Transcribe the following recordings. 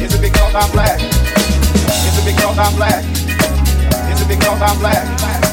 Is it because I'm black? Is it because I'm black? Is it because I'm black?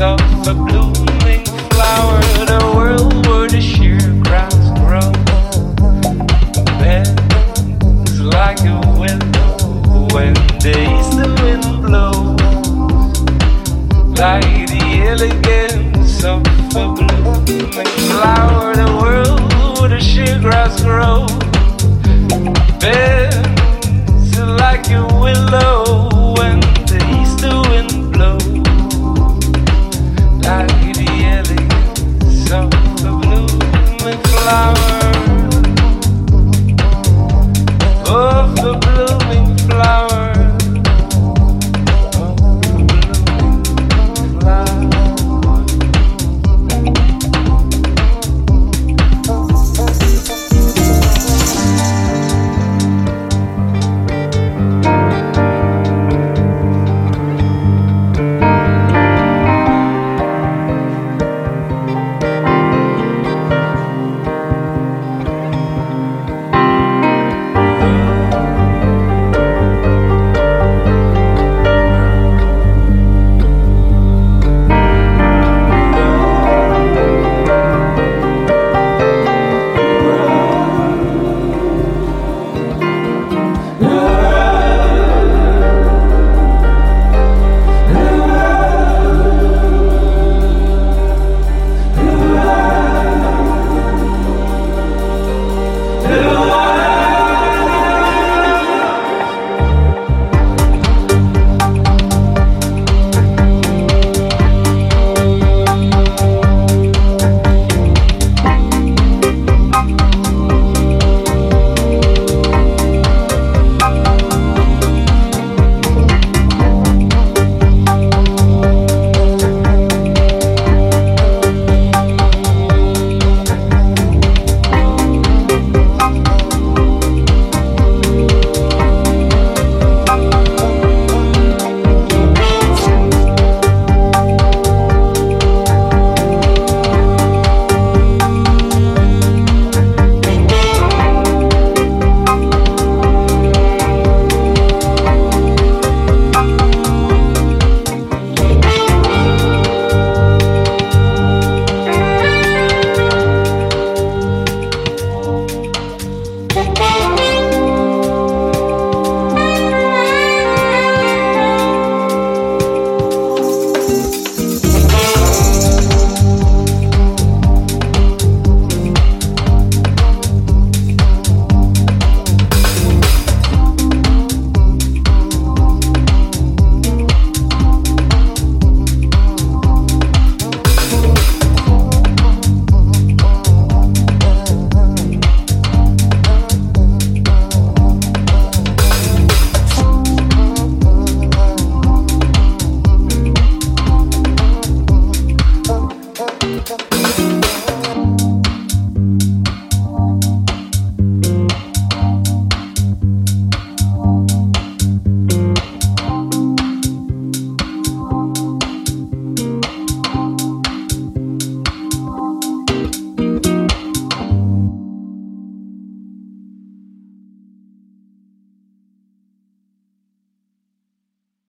Of a blooming